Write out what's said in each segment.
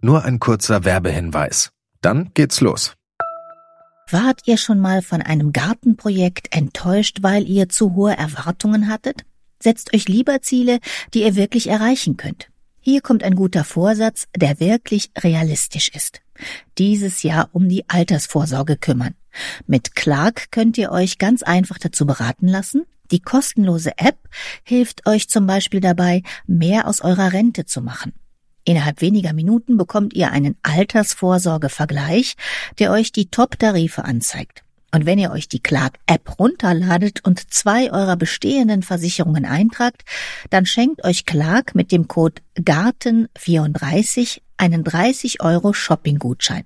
Nur ein kurzer Werbehinweis. Dann geht's los. Wart ihr schon mal von einem Gartenprojekt enttäuscht, weil ihr zu hohe Erwartungen hattet? Setzt euch lieber Ziele, die ihr wirklich erreichen könnt. Hier kommt ein guter Vorsatz, der wirklich realistisch ist. Dieses Jahr um die Altersvorsorge kümmern. Mit Clark könnt ihr euch ganz einfach dazu beraten lassen. Die kostenlose App hilft euch zum Beispiel dabei, mehr aus eurer Rente zu machen. Innerhalb weniger Minuten bekommt ihr einen Altersvorsorgevergleich, der euch die Top-Tarife anzeigt. Und wenn ihr euch die Clark-App runterladet und zwei eurer bestehenden Versicherungen eintragt, dann schenkt euch Clark mit dem Code GARTEN34 einen 30 Euro Shopping-Gutschein.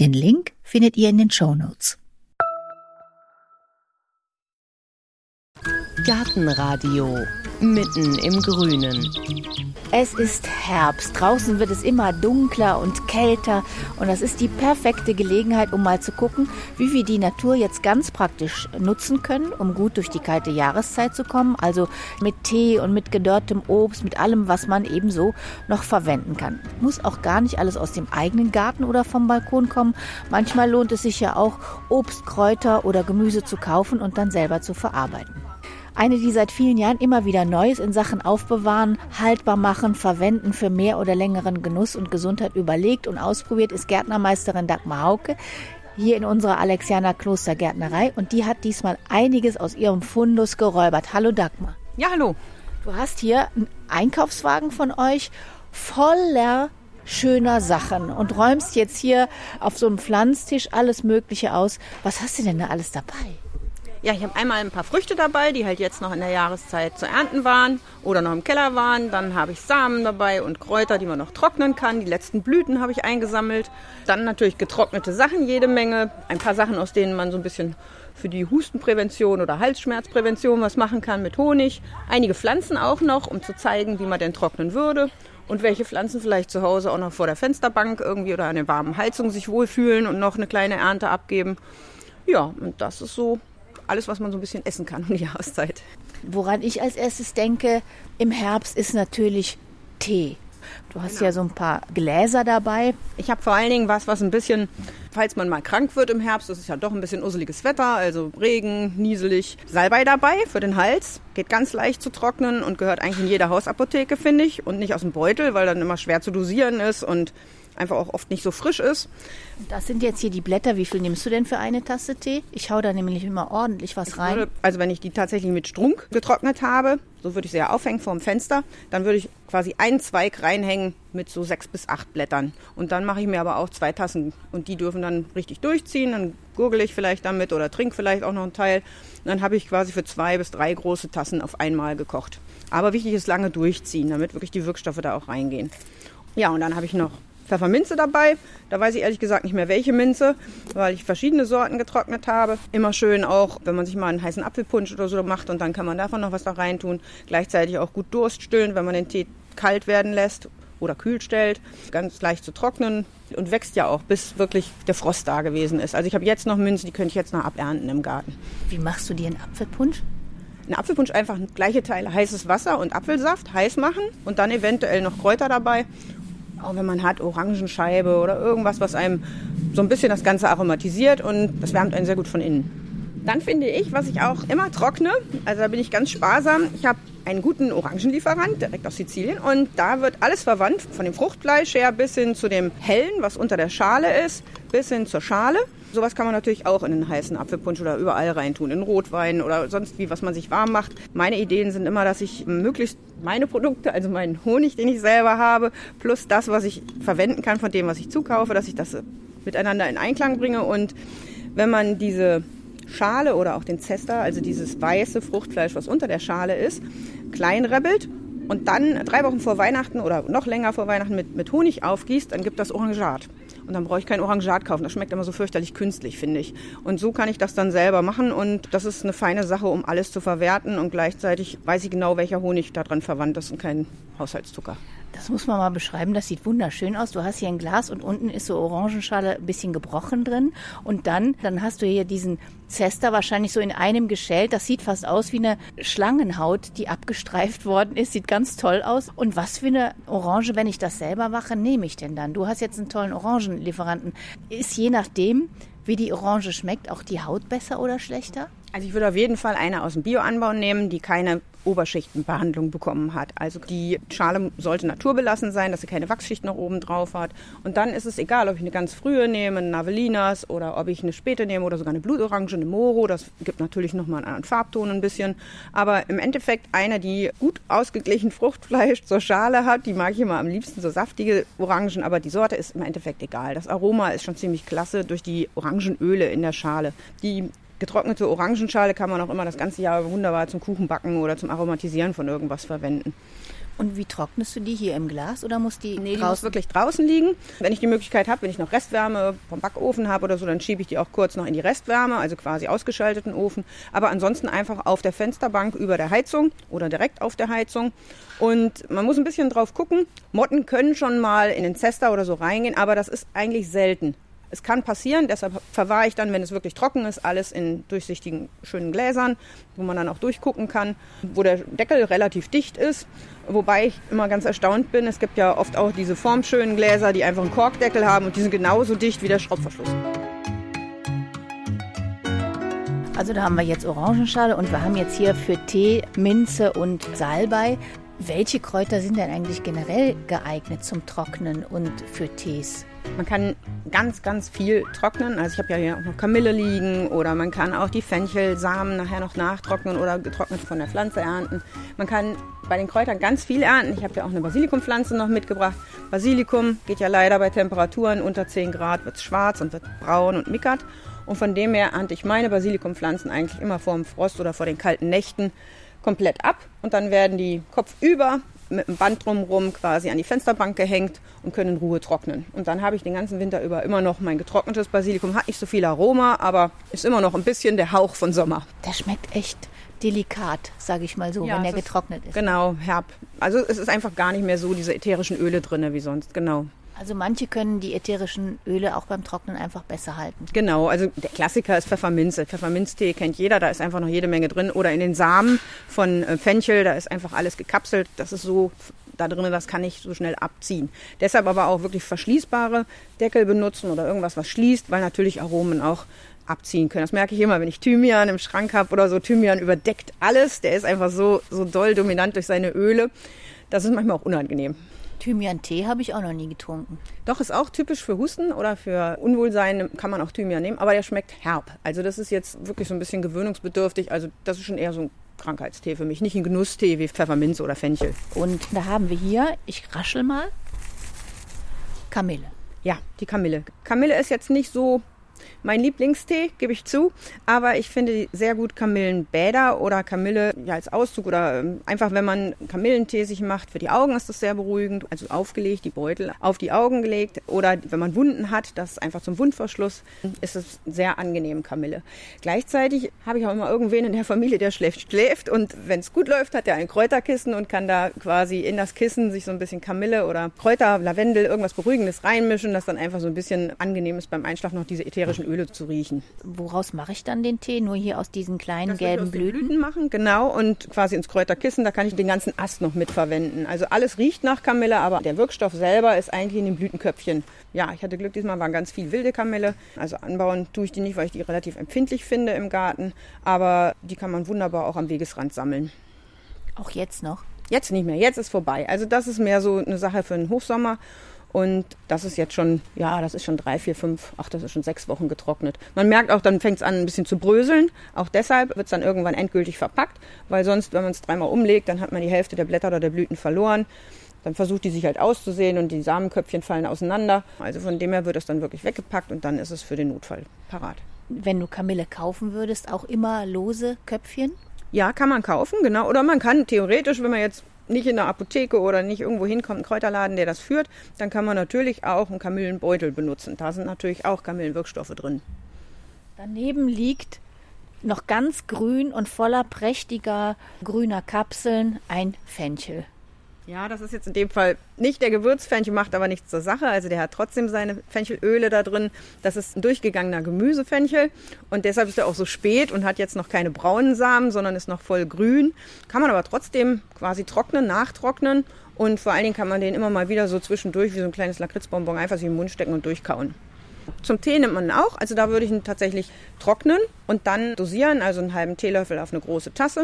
Den Link findet ihr in den Show Notes. Gartenradio mitten im Grünen. Es ist Herbst. Draußen wird es immer dunkler und kälter. Und das ist die perfekte Gelegenheit, um mal zu gucken, wie wir die Natur jetzt ganz praktisch nutzen können, um gut durch die kalte Jahreszeit zu kommen. Also mit Tee und mit gedörrtem Obst, mit allem, was man ebenso noch verwenden kann. Muss auch gar nicht alles aus dem eigenen Garten oder vom Balkon kommen. Manchmal lohnt es sich ja auch, Obst, Kräuter oder Gemüse zu kaufen und dann selber zu verarbeiten. Eine, die seit vielen Jahren immer wieder Neues in Sachen Aufbewahren, haltbar machen, verwenden für mehr oder längeren Genuss und Gesundheit überlegt und ausprobiert, ist Gärtnermeisterin Dagmar Hauke hier in unserer Alexianer Klostergärtnerei und die hat diesmal einiges aus ihrem Fundus geräubert. Hallo Dagmar. Ja, hallo. Du hast hier einen Einkaufswagen von euch voller schöner Sachen und räumst jetzt hier auf so einem Pflanztisch alles Mögliche aus. Was hast du denn da alles dabei? Ja, ich habe einmal ein paar Früchte dabei, die halt jetzt noch in der Jahreszeit zu ernten waren oder noch im Keller waren. Dann habe ich Samen dabei und Kräuter, die man noch trocknen kann. Die letzten Blüten habe ich eingesammelt. Dann natürlich getrocknete Sachen, jede Menge. Ein paar Sachen, aus denen man so ein bisschen für die Hustenprävention oder Halsschmerzprävention was machen kann mit Honig. Einige Pflanzen auch noch, um zu zeigen, wie man denn trocknen würde. Und welche Pflanzen vielleicht zu Hause auch noch vor der Fensterbank irgendwie oder an der warmen Heizung sich wohlfühlen und noch eine kleine Ernte abgeben. Ja, und das ist so alles, was man so ein bisschen essen kann um die Jahreszeit. Woran ich als erstes denke, im Herbst ist natürlich Tee. Du hast genau. ja so ein paar Gläser dabei. Ich habe vor allen Dingen was, was ein bisschen, falls man mal krank wird im Herbst, das ist ja doch ein bisschen usseliges Wetter, also Regen, nieselig, Salbei dabei für den Hals. Geht ganz leicht zu trocknen und gehört eigentlich in jeder Hausapotheke, finde ich. Und nicht aus dem Beutel, weil dann immer schwer zu dosieren ist und einfach auch oft nicht so frisch ist. Das sind jetzt hier die Blätter. Wie viel nimmst du denn für eine Tasse Tee? Ich hau da nämlich immer ordentlich was rein. Würde, also wenn ich die tatsächlich mit Strunk getrocknet habe, so würde ich sie ja aufhängen vor dem Fenster, dann würde ich quasi einen Zweig reinhängen mit so sechs bis acht Blättern. Und dann mache ich mir aber auch zwei Tassen und die dürfen dann richtig durchziehen. Dann gurgel ich vielleicht damit oder trinke vielleicht auch noch einen Teil. Und dann habe ich quasi für zwei bis drei große Tassen auf einmal gekocht. Aber wichtig ist lange durchziehen, damit wirklich die Wirkstoffe da auch reingehen. Ja, und dann habe ich noch Pfefferminze dabei. Da weiß ich ehrlich gesagt nicht mehr, welche Minze, weil ich verschiedene Sorten getrocknet habe. Immer schön auch, wenn man sich mal einen heißen Apfelpunsch oder so macht und dann kann man davon noch was da rein tun. Gleichzeitig auch gut Durst stillen, wenn man den Tee kalt werden lässt oder kühl stellt. Ganz leicht zu trocknen und wächst ja auch, bis wirklich der Frost da gewesen ist. Also ich habe jetzt noch Minze, die könnte ich jetzt noch abernten im Garten. Wie machst du dir einen Apfelpunsch? Ein Apfelpunsch einfach gleiche Teile heißes Wasser und Apfelsaft heiß machen und dann eventuell noch Kräuter dabei auch wenn man hat, Orangenscheibe oder irgendwas, was einem so ein bisschen das Ganze aromatisiert und das wärmt einen sehr gut von innen. Dann finde ich, was ich auch immer trockne, also da bin ich ganz sparsam, ich habe einen guten Orangenlieferant direkt aus Sizilien und da wird alles verwandt, von dem Fruchtfleisch her bis hin zu dem hellen, was unter der Schale ist, bis hin zur Schale. Sowas kann man natürlich auch in einen heißen Apfelpunsch oder überall reintun, in Rotwein oder sonst wie, was man sich warm macht. Meine Ideen sind immer, dass ich möglichst meine Produkte, also meinen Honig, den ich selber habe, plus das, was ich verwenden kann von dem, was ich zukaufe, dass ich das miteinander in Einklang bringe. Und wenn man diese Schale oder auch den Zester, also dieses weiße Fruchtfleisch, was unter der Schale ist, klein rebelt und dann drei Wochen vor Weihnachten oder noch länger vor Weihnachten mit, mit Honig aufgießt, dann gibt das Orangat. Und dann brauche ich kein Orangat kaufen. Das schmeckt immer so fürchterlich künstlich, finde ich. Und so kann ich das dann selber machen. Und das ist eine feine Sache, um alles zu verwerten. Und gleichzeitig weiß ich genau, welcher Honig daran verwandt ist und kein Haushaltszucker. Das muss man mal beschreiben. Das sieht wunderschön aus. Du hast hier ein Glas und unten ist so Orangenschale ein bisschen gebrochen drin. Und dann, dann hast du hier diesen Zester wahrscheinlich so in einem geschält. Das sieht fast aus wie eine Schlangenhaut, die abgestreift worden ist. Sieht ganz toll aus. Und was für eine Orange, wenn ich das selber mache, nehme ich denn dann? Du hast jetzt einen tollen Orangenlieferanten. Ist je nachdem, wie die Orange schmeckt, auch die Haut besser oder schlechter? Also ich würde auf jeden Fall eine aus dem Bioanbau nehmen, die keine Oberschichtenbehandlung bekommen hat. Also die Schale sollte naturbelassen sein, dass sie keine Wachsschicht noch oben drauf hat. Und dann ist es egal, ob ich eine ganz frühe nehme, eine Navellinas, oder ob ich eine späte nehme oder sogar eine Blutorange, eine Moro. Das gibt natürlich nochmal einen anderen Farbton ein bisschen. Aber im Endeffekt eine, die gut ausgeglichen Fruchtfleisch zur Schale hat. Die mag ich immer am liebsten, so saftige Orangen. Aber die Sorte ist im Endeffekt egal. Das Aroma ist schon ziemlich klasse durch die Orangenöle in der Schale. Die Getrocknete Orangenschale kann man auch immer das ganze Jahr wunderbar zum Kuchenbacken oder zum Aromatisieren von irgendwas verwenden. Und wie trocknest du die hier im Glas oder muss die nee, die muss wirklich draußen liegen. Wenn ich die Möglichkeit habe, wenn ich noch Restwärme vom Backofen habe oder so, dann schiebe ich die auch kurz noch in die Restwärme, also quasi ausgeschalteten Ofen. Aber ansonsten einfach auf der Fensterbank über der Heizung oder direkt auf der Heizung. Und man muss ein bisschen drauf gucken. Motten können schon mal in den Zester oder so reingehen, aber das ist eigentlich selten. Es kann passieren, deshalb verwahre ich dann, wenn es wirklich trocken ist, alles in durchsichtigen, schönen Gläsern, wo man dann auch durchgucken kann, wo der Deckel relativ dicht ist. Wobei ich immer ganz erstaunt bin, es gibt ja oft auch diese formschönen Gläser, die einfach einen Korkdeckel haben und die sind genauso dicht wie der Schraubverschluss. Also da haben wir jetzt Orangenschale und wir haben jetzt hier für Tee, Minze und Salbei. Welche Kräuter sind denn eigentlich generell geeignet zum Trocknen und für Tees? Man kann ganz, ganz viel trocknen. Also ich habe ja hier auch noch Kamille liegen oder man kann auch die Fenchelsamen nachher noch nachtrocknen oder getrocknet von der Pflanze ernten. Man kann bei den Kräutern ganz viel ernten. Ich habe ja auch eine Basilikumpflanze noch mitgebracht. Basilikum geht ja leider bei Temperaturen unter 10 Grad, wird schwarz und wird braun und mickert. Und von dem her ernte ich meine Basilikumpflanzen eigentlich immer vor dem Frost oder vor den kalten Nächten komplett ab. Und dann werden die kopfüber mit einem Band drumherum quasi an die Fensterbank gehängt und können in Ruhe trocknen. Und dann habe ich den ganzen Winter über immer noch mein getrocknetes Basilikum. Hat nicht so viel Aroma, aber ist immer noch ein bisschen der Hauch von Sommer. Der schmeckt echt delikat, sage ich mal so, ja, wenn er getrocknet ist. Genau, herb. Also es ist einfach gar nicht mehr so diese ätherischen Öle drin wie sonst, genau. Also manche können die ätherischen Öle auch beim Trocknen einfach besser halten. Genau, also der Klassiker ist Pfefferminze. Pfefferminztee kennt jeder, da ist einfach noch jede Menge drin. Oder in den Samen von äh, Fenchel, da ist einfach alles gekapselt. Das ist so da drin, das kann ich so schnell abziehen. Deshalb aber auch wirklich verschließbare Deckel benutzen oder irgendwas, was schließt, weil natürlich Aromen auch abziehen können. Das merke ich immer, wenn ich Thymian im Schrank habe oder so. Thymian überdeckt alles. Der ist einfach so, so doll dominant durch seine Öle. Das ist manchmal auch unangenehm. Thymian-Tee habe ich auch noch nie getrunken. Doch, ist auch typisch für Husten oder für Unwohlsein kann man auch Thymian nehmen, aber der schmeckt herb. Also das ist jetzt wirklich so ein bisschen gewöhnungsbedürftig. Also das ist schon eher so ein Krankheitstee für mich, nicht ein Genusstee wie Pfefferminz oder Fenchel. Und da haben wir hier, ich raschel mal, Kamille. Ja, die Kamille. Kamille ist jetzt nicht so mein Lieblingstee, gebe ich zu. Aber ich finde sehr gut Kamillenbäder oder Kamille ja, als Auszug oder ähm, einfach, wenn man Kamillentee sich macht, für die Augen ist das sehr beruhigend. Also aufgelegt, die Beutel auf die Augen gelegt. Oder wenn man Wunden hat, das einfach zum Wundverschluss, ist es sehr angenehm, Kamille. Gleichzeitig habe ich auch immer irgendwen in der Familie, der schläft, schläft. Und wenn es gut läuft, hat er ein Kräuterkissen und kann da quasi in das Kissen sich so ein bisschen Kamille oder Kräuter, Lavendel, irgendwas Beruhigendes reinmischen, das dann einfach so ein bisschen angenehm ist beim Einschlafen noch diese ätherischen Öle zu riechen. Woraus mache ich dann den Tee? Nur hier aus diesen kleinen das gelben Blüten? Blüten machen, genau. Und quasi ins Kräuterkissen, da kann ich den ganzen Ast noch mitverwenden. Also alles riecht nach Kamille, aber der Wirkstoff selber ist eigentlich in den Blütenköpfchen. Ja, ich hatte Glück, diesmal war ganz viel wilde Kamille. Also anbauen tue ich die nicht, weil ich die relativ empfindlich finde im Garten. Aber die kann man wunderbar auch am Wegesrand sammeln. Auch jetzt noch? Jetzt nicht mehr, jetzt ist vorbei. Also das ist mehr so eine Sache für den Hochsommer. Und das ist jetzt schon, ja, das ist schon drei, vier, fünf, ach, das ist schon sechs Wochen getrocknet. Man merkt auch, dann fängt es an, ein bisschen zu bröseln. Auch deshalb wird es dann irgendwann endgültig verpackt, weil sonst, wenn man es dreimal umlegt, dann hat man die Hälfte der Blätter oder der Blüten verloren. Dann versucht die sich halt auszusehen und die Samenköpfchen fallen auseinander. Also von dem her wird es dann wirklich weggepackt und dann ist es für den Notfall parat. Wenn du Kamille kaufen würdest, auch immer lose Köpfchen? Ja, kann man kaufen, genau. Oder man kann theoretisch, wenn man jetzt nicht in der Apotheke oder nicht irgendwo hinkommt, ein Kräuterladen, der das führt, dann kann man natürlich auch einen Kamillenbeutel benutzen. Da sind natürlich auch Kamillenwirkstoffe drin. Daneben liegt noch ganz grün und voller prächtiger grüner Kapseln ein Fenchel. Ja, das ist jetzt in dem Fall nicht der Gewürzfenchel, macht aber nichts zur Sache. Also der hat trotzdem seine Fenchelöle da drin. Das ist ein durchgegangener Gemüsefenchel und deshalb ist er auch so spät und hat jetzt noch keine braunen Samen, sondern ist noch voll grün. Kann man aber trotzdem quasi trocknen, nachtrocknen und vor allen Dingen kann man den immer mal wieder so zwischendurch wie so ein kleines Lakritzbonbon einfach sich in den Mund stecken und durchkauen. Zum Tee nimmt man ihn auch. Also da würde ich ihn tatsächlich trocknen und dann dosieren, also einen halben Teelöffel auf eine große Tasse.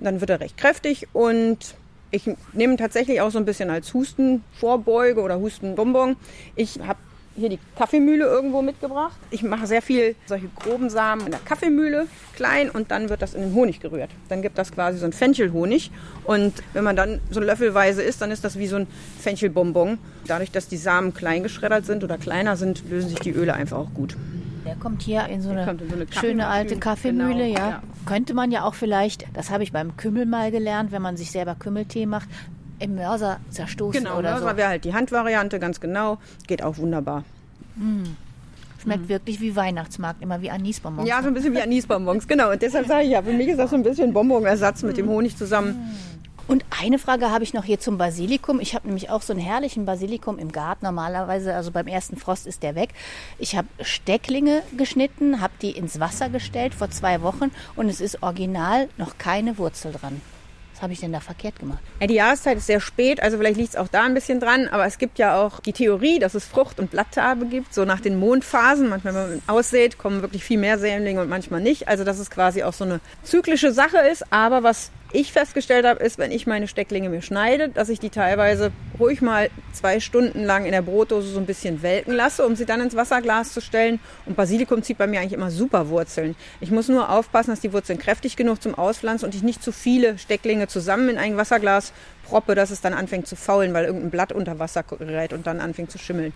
Und dann wird er recht kräftig und ich nehme tatsächlich auch so ein bisschen als Hustenvorbeuge oder Hustenbonbon. Ich habe hier die Kaffeemühle irgendwo mitgebracht. Ich mache sehr viel solche groben Samen in der Kaffeemühle klein und dann wird das in den Honig gerührt. Dann gibt das quasi so ein Fenchelhonig und wenn man dann so löffelweise isst, dann ist das wie so ein Fenchelbonbon. Dadurch, dass die Samen klein geschreddert sind oder kleiner sind, lösen sich die Öle einfach auch gut. Der kommt hier in so eine, in so eine schöne alte Kaffeemühle, genau, ja. ja. Könnte man ja auch vielleicht, das habe ich beim Kümmel mal gelernt, wenn man sich selber Kümmeltee macht, im Mörser zerstoßen genau, oder Mörser so. wäre halt die Handvariante, ganz genau. Geht auch wunderbar. Mm. Schmeckt mm. wirklich wie Weihnachtsmarkt, immer wie Anisbonbons. Ja, so ein bisschen wie Anisbonbons, genau. Und deshalb sage ich ja, für mich ist das so ein bisschen Bonbonersatz mit dem Honig zusammen. Mm. Und eine Frage habe ich noch hier zum Basilikum. Ich habe nämlich auch so einen herrlichen Basilikum im Garten. Normalerweise, also beim ersten Frost ist der weg. Ich habe Stecklinge geschnitten, habe die ins Wasser gestellt vor zwei Wochen und es ist original noch keine Wurzel dran. Was habe ich denn da verkehrt gemacht? Ja, die Jahreszeit ist sehr spät, also vielleicht liegt es auch da ein bisschen dran. Aber es gibt ja auch die Theorie, dass es Frucht- und Blatttarbe gibt, so nach den Mondphasen. Manchmal, wenn man aussät, kommen wirklich viel mehr Sämlinge und manchmal nicht. Also dass es quasi auch so eine zyklische Sache ist. Aber was ich festgestellt habe, ist, wenn ich meine Stecklinge mir schneide, dass ich die teilweise ruhig mal zwei Stunden lang in der Brotdose so ein bisschen welken lasse, um sie dann ins Wasserglas zu stellen. Und Basilikum zieht bei mir eigentlich immer super Wurzeln. Ich muss nur aufpassen, dass die Wurzeln kräftig genug zum Auspflanzen und ich nicht zu viele Stecklinge zusammen in ein Wasserglas proppe, dass es dann anfängt zu faulen, weil irgendein Blatt unter Wasser gerät und dann anfängt zu schimmeln.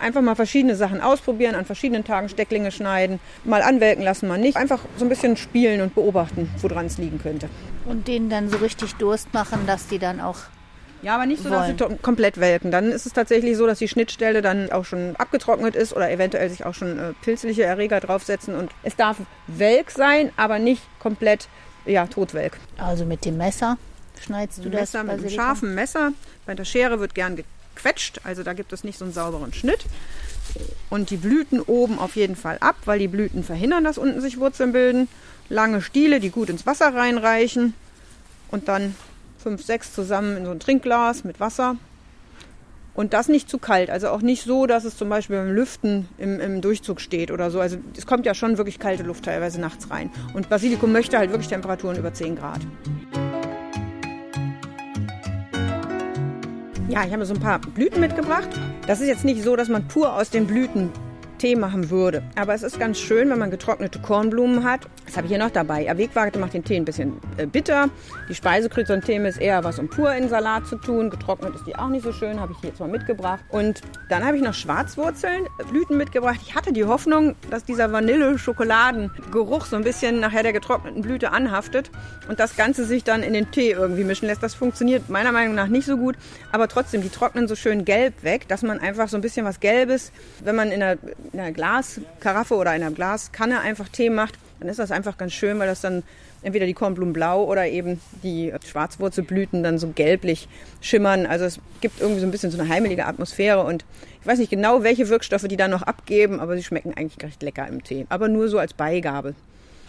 Einfach mal verschiedene Sachen ausprobieren, an verschiedenen Tagen Stecklinge schneiden, mal anwelken lassen, mal nicht. Einfach so ein bisschen spielen und beobachten, woran es liegen könnte. Und denen dann so richtig Durst machen, dass die dann auch ja, aber nicht so, dass sie komplett welken. Dann ist es tatsächlich so, dass die Schnittstelle dann auch schon abgetrocknet ist oder eventuell sich auch schon äh, pilzliche Erreger draufsetzen. Und es darf welk sein, aber nicht komplett ja, totwelk. Also mit dem Messer schneidest du das? Messer mit einem scharfen Messer. Bei der Schere wird gern gequetscht, also da gibt es nicht so einen sauberen Schnitt. Und die Blüten oben auf jeden Fall ab, weil die Blüten verhindern, dass unten sich Wurzeln bilden. Lange Stiele, die gut ins Wasser reinreichen. Und dann fünf, sechs zusammen in so ein Trinkglas mit Wasser. Und das nicht zu kalt, also auch nicht so, dass es zum Beispiel beim Lüften im, im, Durchzug steht oder so. Also es kommt ja schon wirklich kalte Luft teilweise nachts rein. Und Basilikum möchte halt wirklich Temperaturen über 10 Grad. Ja, ich habe so ein paar Blüten mitgebracht. Das ist jetzt nicht so, dass man pur aus den Blüten Tee machen würde. Aber es ist ganz schön, wenn man getrocknete Kornblumen hat. Das habe ich hier noch dabei. Erwegwagte macht den Tee ein bisschen äh, bitter. Die Speisekrysantheme ist eher was, um pur in Salat zu tun. Getrocknet ist die auch nicht so schön, habe ich hier jetzt mal mitgebracht. Und dann habe ich noch Schwarzwurzeln, Blüten mitgebracht. Ich hatte die Hoffnung, dass dieser Vanille-Schokoladengeruch so ein bisschen nachher der getrockneten Blüte anhaftet und das Ganze sich dann in den Tee irgendwie mischen lässt. Das funktioniert meiner Meinung nach nicht so gut. Aber trotzdem, die trocknen so schön gelb weg, dass man einfach so ein bisschen was Gelbes, wenn man in in einer Glaskaraffe oder einer Glaskanne einfach Tee macht, dann ist das einfach ganz schön, weil das dann entweder die Kornblumen blau oder eben die Schwarzwurzelblüten dann so gelblich schimmern. Also es gibt irgendwie so ein bisschen so eine heimelige Atmosphäre und ich weiß nicht genau, welche Wirkstoffe die dann noch abgeben, aber sie schmecken eigentlich recht lecker im Tee. Aber nur so als Beigabe.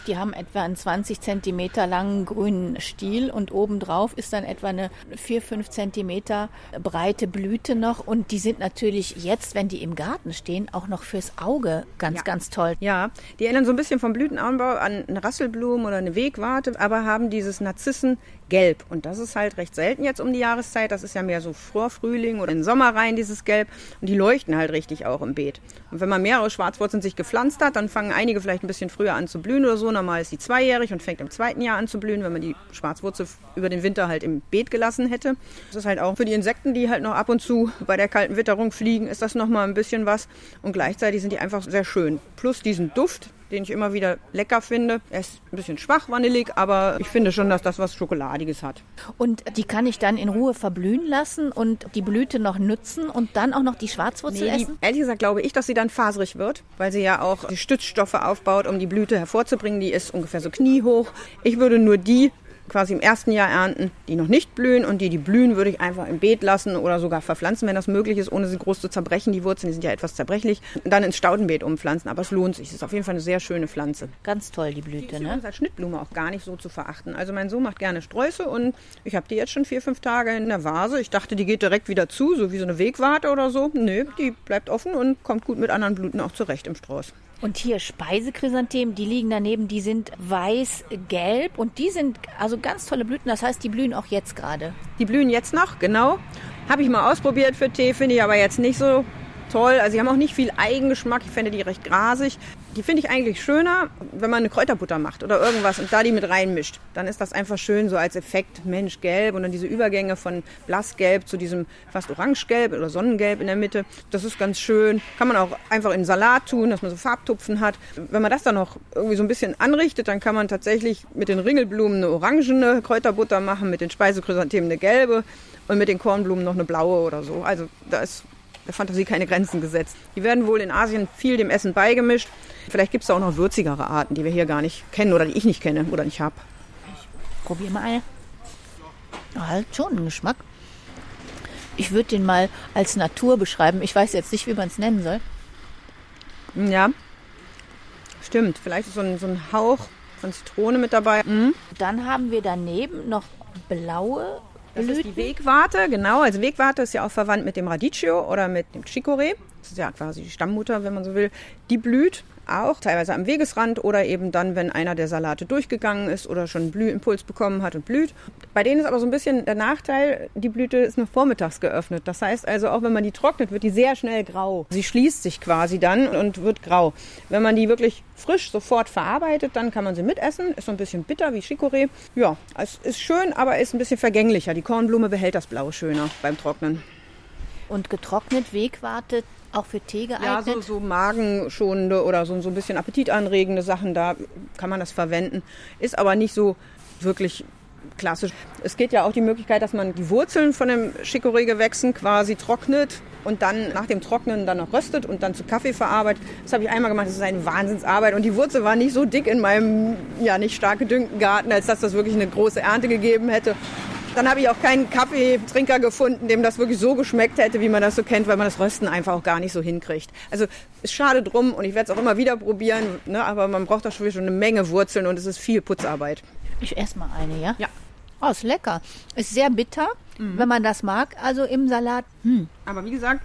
Die haben etwa einen 20 Zentimeter langen grünen Stiel und obendrauf ist dann etwa eine 4, 5 Zentimeter breite Blüte noch. Und die sind natürlich jetzt, wenn die im Garten stehen, auch noch fürs Auge ganz, ja. ganz toll. Ja, die erinnern so ein bisschen vom Blütenanbau an eine Rasselblumen oder eine Wegwarte, aber haben dieses Narzissen gelb. Und das ist halt recht selten jetzt um die Jahreszeit. Das ist ja mehr so Vorfrühling oder in den Sommer rein, dieses Gelb. Und die leuchten halt richtig auch im Beet. Und wenn man mehrere Schwarzwurzeln sich gepflanzt hat, dann fangen einige vielleicht ein bisschen früher an zu blühen oder so. Normal ist die zweijährig und fängt im zweiten Jahr an zu blühen, wenn man die Schwarzwurzel über den Winter halt im Beet gelassen hätte. Das ist halt auch für die Insekten, die halt noch ab und zu bei der kalten Witterung fliegen, ist das nochmal ein bisschen was. Und gleichzeitig sind die einfach sehr schön. Plus diesen Duft, den ich immer wieder lecker finde. Er ist ein bisschen schwach, vanillig, aber ich finde schon, dass das was Schokoladiges hat. Und die kann ich dann in Ruhe verblühen lassen und die Blüte noch nutzen und dann auch noch die Schwarzwurzel nee, essen? Ehrlich gesagt glaube ich, dass sie dann faserig wird, weil sie ja auch die Stützstoffe aufbaut, um die Blüte hervorzubringen. Die ist ungefähr so kniehoch. Ich würde nur die quasi im ersten Jahr ernten, die noch nicht blühen und die, die blühen, würde ich einfach im Beet lassen oder sogar verpflanzen, wenn das möglich ist, ohne sie groß zu zerbrechen. Die Wurzeln, die sind ja etwas zerbrechlich. Und dann ins Staudenbeet umpflanzen, aber es lohnt sich. Es ist auf jeden Fall eine sehr schöne Pflanze. Ganz toll, die Blüte, Die ist ne? als Schnittblume auch gar nicht so zu verachten. Also mein Sohn macht gerne Sträuße und ich habe die jetzt schon vier, fünf Tage in der Vase. Ich dachte, die geht direkt wieder zu, so wie so eine Wegwarte oder so. Nö, die bleibt offen und kommt gut mit anderen Blüten auch zurecht im Strauß. Und hier Speisechrysanthemen, die liegen daneben, die sind weiß-gelb und die sind also ganz tolle Blüten. Das heißt, die blühen auch jetzt gerade. Die blühen jetzt noch, genau. Habe ich mal ausprobiert für Tee, finde ich aber jetzt nicht so toll. Also sie haben auch nicht viel Eigengeschmack. Ich finde die recht grasig. Die finde ich eigentlich schöner, wenn man eine Kräuterbutter macht oder irgendwas und da die mit reinmischt. Dann ist das einfach schön so als Effekt Mensch gelb und dann diese Übergänge von blassgelb zu diesem fast orangegelb oder sonnengelb in der Mitte. Das ist ganz schön. Kann man auch einfach in Salat tun, dass man so Farbtupfen hat. Wenn man das dann noch irgendwie so ein bisschen anrichtet, dann kann man tatsächlich mit den Ringelblumen eine orangene Kräuterbutter machen, mit den Speisechrysanthemen eine gelbe und mit den Kornblumen noch eine blaue oder so. Also da ist der Fantasie keine Grenzen gesetzt. Die werden wohl in Asien viel dem Essen beigemischt. Vielleicht gibt es da auch noch würzigere Arten, die wir hier gar nicht kennen oder die ich nicht kenne oder nicht habe. Probier mal eine. Ah, Hat schon einen Geschmack. Ich würde den mal als Natur beschreiben. Ich weiß jetzt nicht, wie man es nennen soll. Ja, stimmt. Vielleicht ist so ein, so ein Hauch von Zitrone mit dabei. Mhm. Dann haben wir daneben noch blaue Das ist die. Wegwarte, genau. Also Wegwarte ist ja auch verwandt mit dem Radicchio oder mit dem Chicorée. Das ist ja quasi die Stammmutter, wenn man so will. Die blüht auch teilweise am Wegesrand oder eben dann, wenn einer der Salate durchgegangen ist oder schon einen Blühimpuls bekommen hat und blüht. Bei denen ist aber so ein bisschen der Nachteil, die Blüte ist nur vormittags geöffnet. Das heißt also, auch wenn man die trocknet, wird die sehr schnell grau. Sie schließt sich quasi dann und wird grau. Wenn man die wirklich frisch sofort verarbeitet, dann kann man sie mitessen. Ist so ein bisschen bitter wie Chicorée. Ja, es ist schön, aber ist ein bisschen vergänglicher. Die Kornblume behält das Blau schöner beim Trocknen. Und getrocknet Wegwarte auch für Tee Ja, geeignet. so, so magenschonende oder so, so ein bisschen appetitanregende Sachen, da kann man das verwenden. Ist aber nicht so wirklich klassisch. Es geht ja auch die Möglichkeit, dass man die Wurzeln von dem Chicorée-Gewächsen quasi trocknet und dann nach dem Trocknen dann noch röstet und dann zu Kaffee verarbeitet. Das habe ich einmal gemacht, das ist eine Wahnsinnsarbeit und die Wurzel war nicht so dick in meinem ja nicht stark gedüngten Garten, als dass das wirklich eine große Ernte gegeben hätte. Dann habe ich auch keinen Kaffeetrinker gefunden, dem das wirklich so geschmeckt hätte, wie man das so kennt, weil man das Rösten einfach auch gar nicht so hinkriegt. Also ist schade drum und ich werde es auch immer wieder probieren, ne, aber man braucht da schon eine Menge Wurzeln und es ist viel Putzarbeit. Ich esse mal eine, ja? Ja. Oh, ist lecker. Ist sehr bitter, wenn man das mag. Also im Salat. Hm. Aber wie gesagt,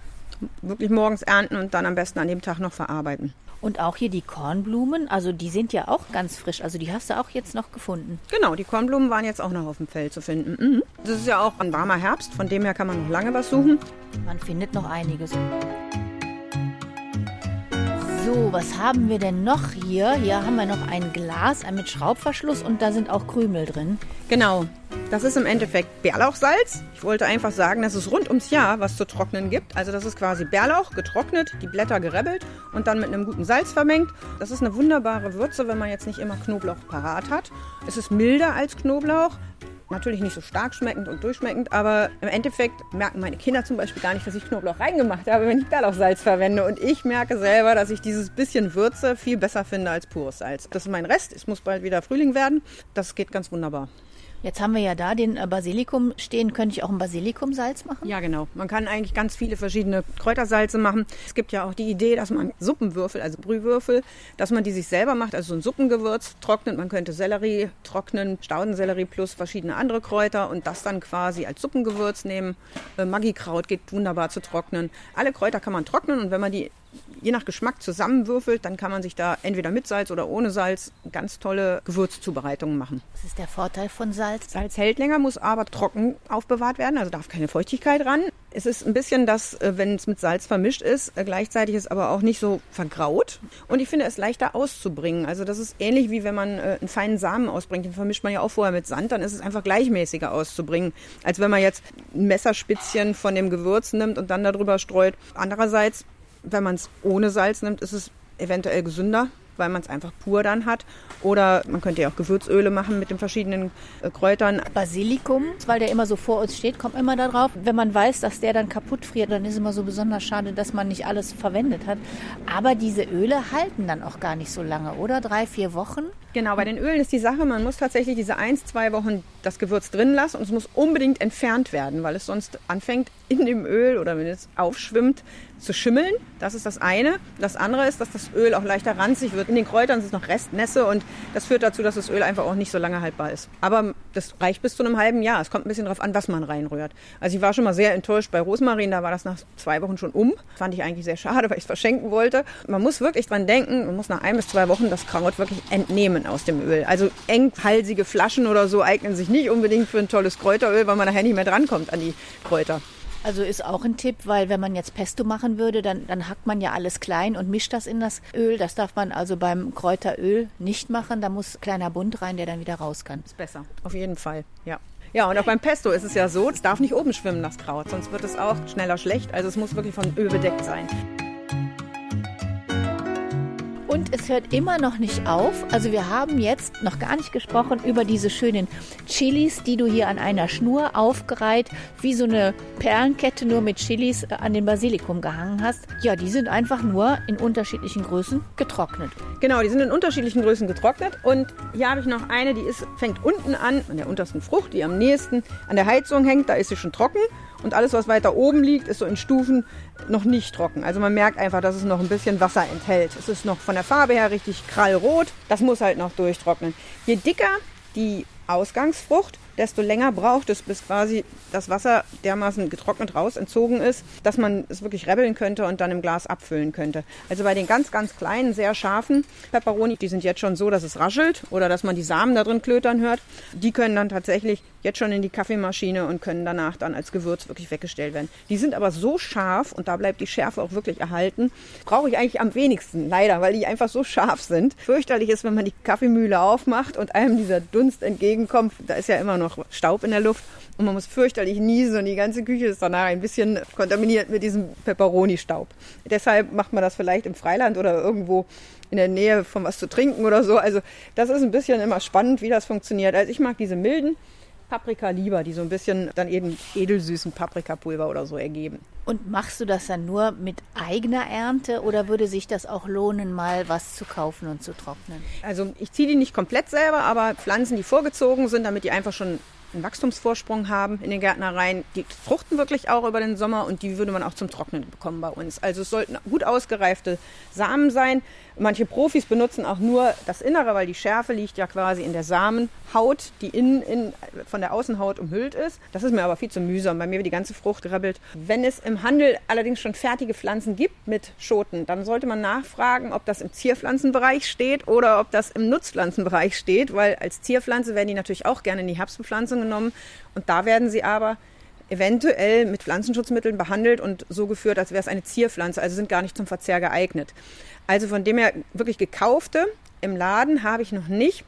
wirklich morgens ernten und dann am besten an dem Tag noch verarbeiten. Und auch hier die Kornblumen, also die sind ja auch ganz frisch. Also die hast du auch jetzt noch gefunden. Genau, die Kornblumen waren jetzt auch noch auf dem Feld zu finden. Mhm. Das ist ja auch ein warmer Herbst, von dem her kann man noch lange was suchen. Man findet noch einiges. So, was haben wir denn noch hier? Hier haben wir noch ein Glas ein mit Schraubverschluss und da sind auch Krümel drin. Genau. Das ist im Endeffekt Bärlauchsalz. Ich wollte einfach sagen, dass es rund ums Jahr was zu trocknen gibt. Also das ist quasi Bärlauch getrocknet, die Blätter gerebbelt und dann mit einem guten Salz vermengt. Das ist eine wunderbare Würze, wenn man jetzt nicht immer Knoblauch parat hat. Es ist milder als Knoblauch. Natürlich nicht so stark schmeckend und durchschmeckend, aber im Endeffekt merken meine Kinder zum Beispiel gar nicht, dass ich Knoblauch reingemacht habe, wenn ich Bärlauchsalz verwende. Und ich merke selber, dass ich dieses bisschen Würze viel besser finde als pures Salz. Das ist mein Rest. Es muss bald wieder Frühling werden. Das geht ganz wunderbar. Jetzt haben wir ja da den äh, Basilikum stehen. Könnte ich auch ein Basilikumsalz machen? Ja, genau. Man kann eigentlich ganz viele verschiedene Kräutersalze machen. Es gibt ja auch die Idee, dass man Suppenwürfel, also Brühwürfel, dass man die sich selber macht, also so ein Suppengewürz trocknet. Man könnte Sellerie trocknen, Staudensellerie plus verschiedene andere Kräuter und das dann quasi als Suppengewürz nehmen. Äh, Maggikraut geht wunderbar zu trocknen. Alle Kräuter kann man trocknen und wenn man die je nach Geschmack zusammenwürfelt, dann kann man sich da entweder mit Salz oder ohne Salz ganz tolle Gewürzzubereitungen machen. Das ist der Vorteil von Salz. Salz hält länger, muss aber trocken aufbewahrt werden, also darf keine Feuchtigkeit ran. Es ist ein bisschen das, äh, wenn es mit Salz vermischt ist, äh, gleichzeitig ist aber auch nicht so vergraut. Und ich finde es leichter auszubringen. Also das ist ähnlich wie wenn man äh, einen feinen Samen ausbringt, den vermischt man ja auch vorher mit Sand, dann ist es einfach gleichmäßiger auszubringen, als wenn man jetzt ein Messerspitzchen von dem Gewürz nimmt und dann darüber streut. Andererseits, wenn man es ohne Salz nimmt, ist es eventuell gesünder, weil man es einfach pur dann hat. Oder man könnte ja auch Gewürzöle machen mit den verschiedenen äh, Kräutern. Basilikum, weil der immer so vor uns steht, kommt immer da drauf. Wenn man weiß, dass der dann kaputt friert, dann ist es immer so besonders schade, dass man nicht alles verwendet hat. Aber diese Öle halten dann auch gar nicht so lange, oder? Drei, vier Wochen? Genau, bei den Ölen ist die Sache, man muss tatsächlich diese eins, zwei Wochen das Gewürz drin lasse und es muss unbedingt entfernt werden, weil es sonst anfängt in dem Öl oder wenn es aufschwimmt zu schimmeln. Das ist das eine. Das andere ist, dass das Öl auch leichter ranzig wird. In den Kräutern ist noch Restnässe und das führt dazu, dass das Öl einfach auch nicht so lange haltbar ist. Aber das reicht bis zu einem halben Jahr. Es kommt ein bisschen darauf an, was man reinrührt. Also ich war schon mal sehr enttäuscht bei Rosmarin. Da war das nach zwei Wochen schon um. Fand ich eigentlich sehr schade, weil ich es verschenken wollte. Man muss wirklich dran denken, man muss nach ein bis zwei Wochen das Kraut wirklich entnehmen aus dem Öl. Also enghalsige Flaschen oder so eignen sich nicht unbedingt für ein tolles Kräuteröl, weil man nachher nicht mehr drankommt an die Kräuter. Also ist auch ein Tipp, weil wenn man jetzt Pesto machen würde, dann, dann hackt man ja alles klein und mischt das in das Öl. Das darf man also beim Kräuteröl nicht machen. Da muss kleiner Bund rein, der dann wieder raus kann. Ist besser, auf jeden Fall, ja. Ja, und auch beim Pesto ist es ja so, es darf nicht oben schwimmen, das Kraut, sonst wird es auch schneller schlecht. Also es muss wirklich von Öl bedeckt sein. Und es hört immer noch nicht auf. Also wir haben jetzt noch gar nicht gesprochen über diese schönen Chilis, die du hier an einer Schnur aufgereiht, wie so eine Perlenkette nur mit Chilis äh, an den Basilikum gehangen hast. Ja, die sind einfach nur in unterschiedlichen Größen getrocknet. Genau, die sind in unterschiedlichen Größen getrocknet. Und hier habe ich noch eine, die ist, fängt unten an, an der untersten Frucht, die am nächsten an der Heizung hängt. Da ist sie schon trocken. Und alles, was weiter oben liegt, ist so in Stufen noch nicht trocken. Also man merkt einfach, dass es noch ein bisschen Wasser enthält. Es ist noch von der Farbe her richtig krallrot. Das muss halt noch durchtrocknen. Je dicker die Ausgangsfrucht, desto länger braucht es, bis quasi das Wasser dermaßen getrocknet raus entzogen ist, dass man es wirklich rebbeln könnte und dann im Glas abfüllen könnte. Also bei den ganz, ganz kleinen, sehr scharfen Peperoni, die sind jetzt schon so, dass es raschelt oder dass man die Samen da drin klötern hört. Die können dann tatsächlich jetzt schon in die Kaffeemaschine und können danach dann als Gewürz wirklich weggestellt werden. Die sind aber so scharf und da bleibt die Schärfe auch wirklich erhalten. Brauche ich eigentlich am wenigsten, leider, weil die einfach so scharf sind. Fürchterlich ist, wenn man die Kaffeemühle aufmacht und einem dieser Dunst entgegenkommt. Da ist ja immer noch Staub in der Luft und man muss fürchterlich niesen und die ganze Küche ist danach ein bisschen kontaminiert mit diesem Peperoni-Staub. Deshalb macht man das vielleicht im Freiland oder irgendwo in der Nähe von was zu trinken oder so. Also das ist ein bisschen immer spannend, wie das funktioniert. Also ich mag diese milden Paprika lieber, die so ein bisschen dann eben edelsüßen Paprikapulver oder so ergeben. Und machst du das dann nur mit eigener Ernte oder würde sich das auch lohnen, mal was zu kaufen und zu trocknen? Also ich ziehe die nicht komplett selber, aber Pflanzen, die vorgezogen sind, damit die einfach schon einen Wachstumsvorsprung haben in den Gärtnereien. Die fruchten wirklich auch über den Sommer und die würde man auch zum Trocknen bekommen bei uns. Also es sollten gut ausgereifte Samen sein. Manche Profis benutzen auch nur das Innere, weil die Schärfe liegt ja quasi in der Samenhaut, die innen in, von der Außenhaut umhüllt ist. Das ist mir aber viel zu mühsam. Bei mir wird die ganze Frucht grabbelt. Wenn es im Handel allerdings schon fertige Pflanzen gibt mit Schoten, dann sollte man nachfragen, ob das im Zierpflanzenbereich steht oder ob das im Nutzpflanzenbereich steht, weil als Zierpflanze werden die natürlich auch gerne in die Herbstbepflanzung genommen. Und da werden sie aber eventuell mit Pflanzenschutzmitteln behandelt und so geführt, als wäre es eine Zierpflanze, also sind gar nicht zum Verzehr geeignet. Also von dem her wirklich gekaufte im Laden habe ich noch nicht,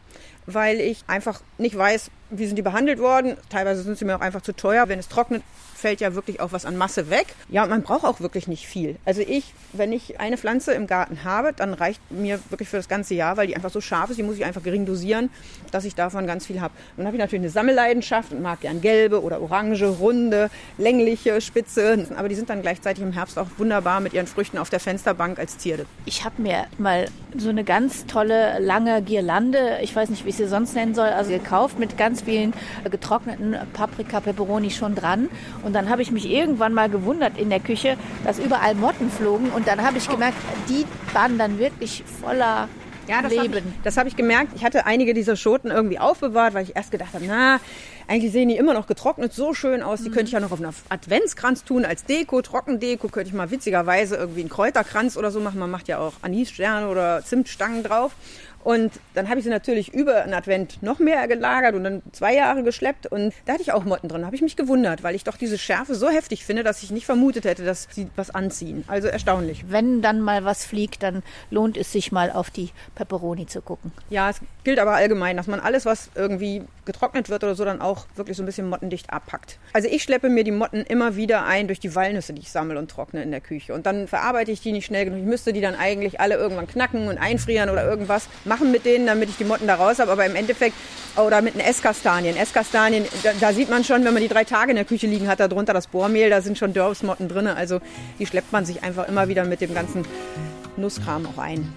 weil ich einfach nicht weiß, wie sind die behandelt worden. Teilweise sind sie mir auch einfach zu teuer. Wenn es trocknet, fällt ja wirklich auch was an Masse weg. Ja, und man braucht auch wirklich nicht viel. Also ich, wenn ich eine Pflanze im Garten habe, dann reicht mir wirklich für das ganze Jahr, weil die einfach so scharf ist, die muss ich einfach gering dosieren, dass ich davon ganz viel habe. Dann habe ich natürlich eine Sammelleidenschaft und mag gern gelbe oder orange, runde, längliche, spitze. Aber die sind dann gleichzeitig im Herbst auch wunderbar mit ihren Früchten auf der Fensterbank als Zierde. Ich habe mir mal so eine ganz tolle, lange Girlande, ich weiß nicht, wie ich sie sonst nennen soll, also gekauft mit ganz vielen getrockneten Paprika, Peperoni schon dran. Und dann habe ich mich irgendwann mal gewundert in der Küche, dass überall Motten flogen. Und dann habe ich gemerkt, die waren dann wirklich voller ja, das Leben. Habe ich, das habe ich gemerkt. Ich hatte einige dieser Schoten irgendwie aufbewahrt, weil ich erst gedacht habe, na, eigentlich sehen die immer noch getrocknet so schön aus. Die mhm. könnte ich ja noch auf einen Adventskranz tun als Deko, Trockendeko. Könnte ich mal witzigerweise irgendwie einen Kräuterkranz oder so machen. Man macht ja auch Anissterne oder Zimtstangen drauf. Und dann habe ich sie natürlich über einen Advent noch mehr gelagert und dann zwei Jahre geschleppt. Und da hatte ich auch Motten drin. Da habe ich mich gewundert, weil ich doch diese Schärfe so heftig finde, dass ich nicht vermutet hätte, dass sie was anziehen. Also erstaunlich. Wenn dann mal was fliegt, dann lohnt es sich mal auf die Peperoni zu gucken. Ja, es gilt aber allgemein, dass man alles, was irgendwie getrocknet wird oder so, dann auch wirklich so ein bisschen mottendicht abpackt. Also ich schleppe mir die Motten immer wieder ein durch die Walnüsse, die ich sammle und trockne in der Küche. Und dann verarbeite ich die nicht schnell genug. Ich müsste die dann eigentlich alle irgendwann knacken und einfrieren oder irgendwas machen mit denen, damit ich die Motten da raus habe. Aber im Endeffekt, oder mit den Esskastanien. Esskastanien, da, da, sieht man schon, wenn man die drei Tage in der Küche liegen hat, darunter das Bohrmehl, da sind schon Dörfsmotten drin. Also die schleppt man sich einfach immer wieder mit dem ganzen Nusskram auch ein.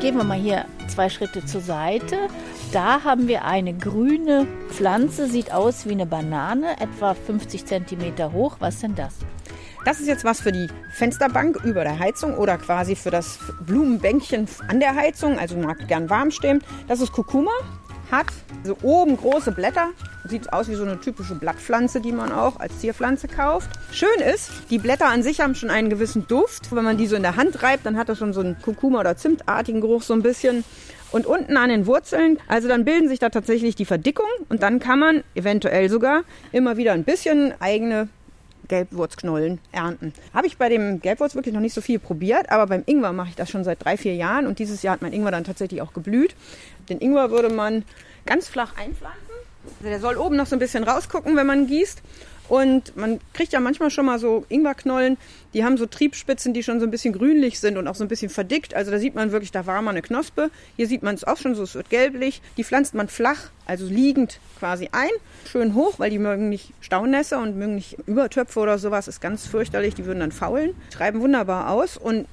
Gehen wir mal hier zwei Schritte zur Seite. Da haben wir eine grüne Pflanze, sieht aus wie eine Banane, etwa 50 cm hoch. Was denn das? Das ist jetzt was für die Fensterbank über der Heizung oder quasi für das Blumenbänkchen an der Heizung. Also mag gern warm stehen. Das ist Kurkuma, hat so oben große Blätter. Sieht aus wie so eine typische Blattpflanze, die man auch als Zierpflanze kauft. Schön ist, die Blätter an sich haben schon einen gewissen Duft. Wenn man die so in der Hand reibt, dann hat das schon so einen Kurkuma- oder Zimtartigen Geruch so ein bisschen. Und unten an den Wurzeln, also dann bilden sich da tatsächlich die Verdickungen und dann kann man eventuell sogar immer wieder ein bisschen eigene Gelbwurzknollen ernten. Habe ich bei dem Gelbwurz wirklich noch nicht so viel probiert, aber beim Ingwer mache ich das schon seit drei, vier Jahren und dieses Jahr hat mein Ingwer dann tatsächlich auch geblüht. Den Ingwer würde man ganz flach einpflanzen. Also der soll oben noch so ein bisschen rausgucken, wenn man gießt. Und man kriegt ja manchmal schon mal so Ingwerknollen, die haben so Triebspitzen, die schon so ein bisschen grünlich sind und auch so ein bisschen verdickt. Also da sieht man wirklich, da war mal eine Knospe. Hier sieht man es auch schon so, es wird gelblich. Die pflanzt man flach, also liegend quasi ein, schön hoch, weil die mögen nicht Staunässe und mögen nicht Übertöpfe oder sowas. Ist ganz fürchterlich, die würden dann faulen. Treiben wunderbar aus und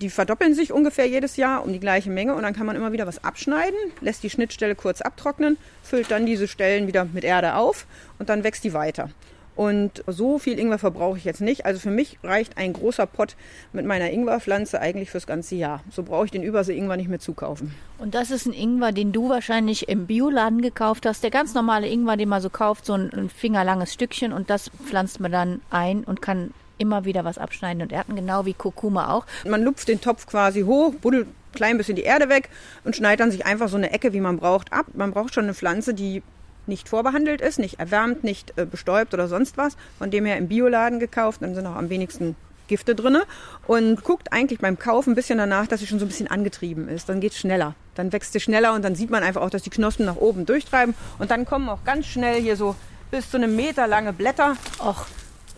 die verdoppeln sich ungefähr jedes Jahr um die gleiche Menge und dann kann man immer wieder was abschneiden, lässt die Schnittstelle kurz abtrocknen, füllt dann diese Stellen wieder mit Erde auf und dann wächst die weiter. Und so viel Ingwer verbrauche ich jetzt nicht. Also für mich reicht ein großer Pott mit meiner Ingwerpflanze eigentlich fürs ganze Jahr. So brauche ich den Übersee-Ingwer nicht mehr zukaufen. Und das ist ein Ingwer, den du wahrscheinlich im Bioladen gekauft hast. Der ganz normale Ingwer, den man so kauft, so ein fingerlanges Stückchen. Und das pflanzt man dann ein und kann immer wieder was abschneiden und ernten, genau wie Kurkuma auch. Man lupft den Topf quasi hoch, buddelt ein klein bisschen die Erde weg und schneidet dann sich einfach so eine Ecke, wie man braucht, ab. Man braucht schon eine Pflanze, die nicht vorbehandelt ist, nicht erwärmt, nicht äh, bestäubt oder sonst was. Von dem her im Bioladen gekauft, dann sind auch am wenigsten Gifte drin. Und guckt eigentlich beim Kauf ein bisschen danach, dass sie schon so ein bisschen angetrieben ist. Dann geht es schneller. Dann wächst sie schneller und dann sieht man einfach auch, dass die Knospen nach oben durchtreiben. Und dann kommen auch ganz schnell hier so bis zu einem Meter lange Blätter. Och,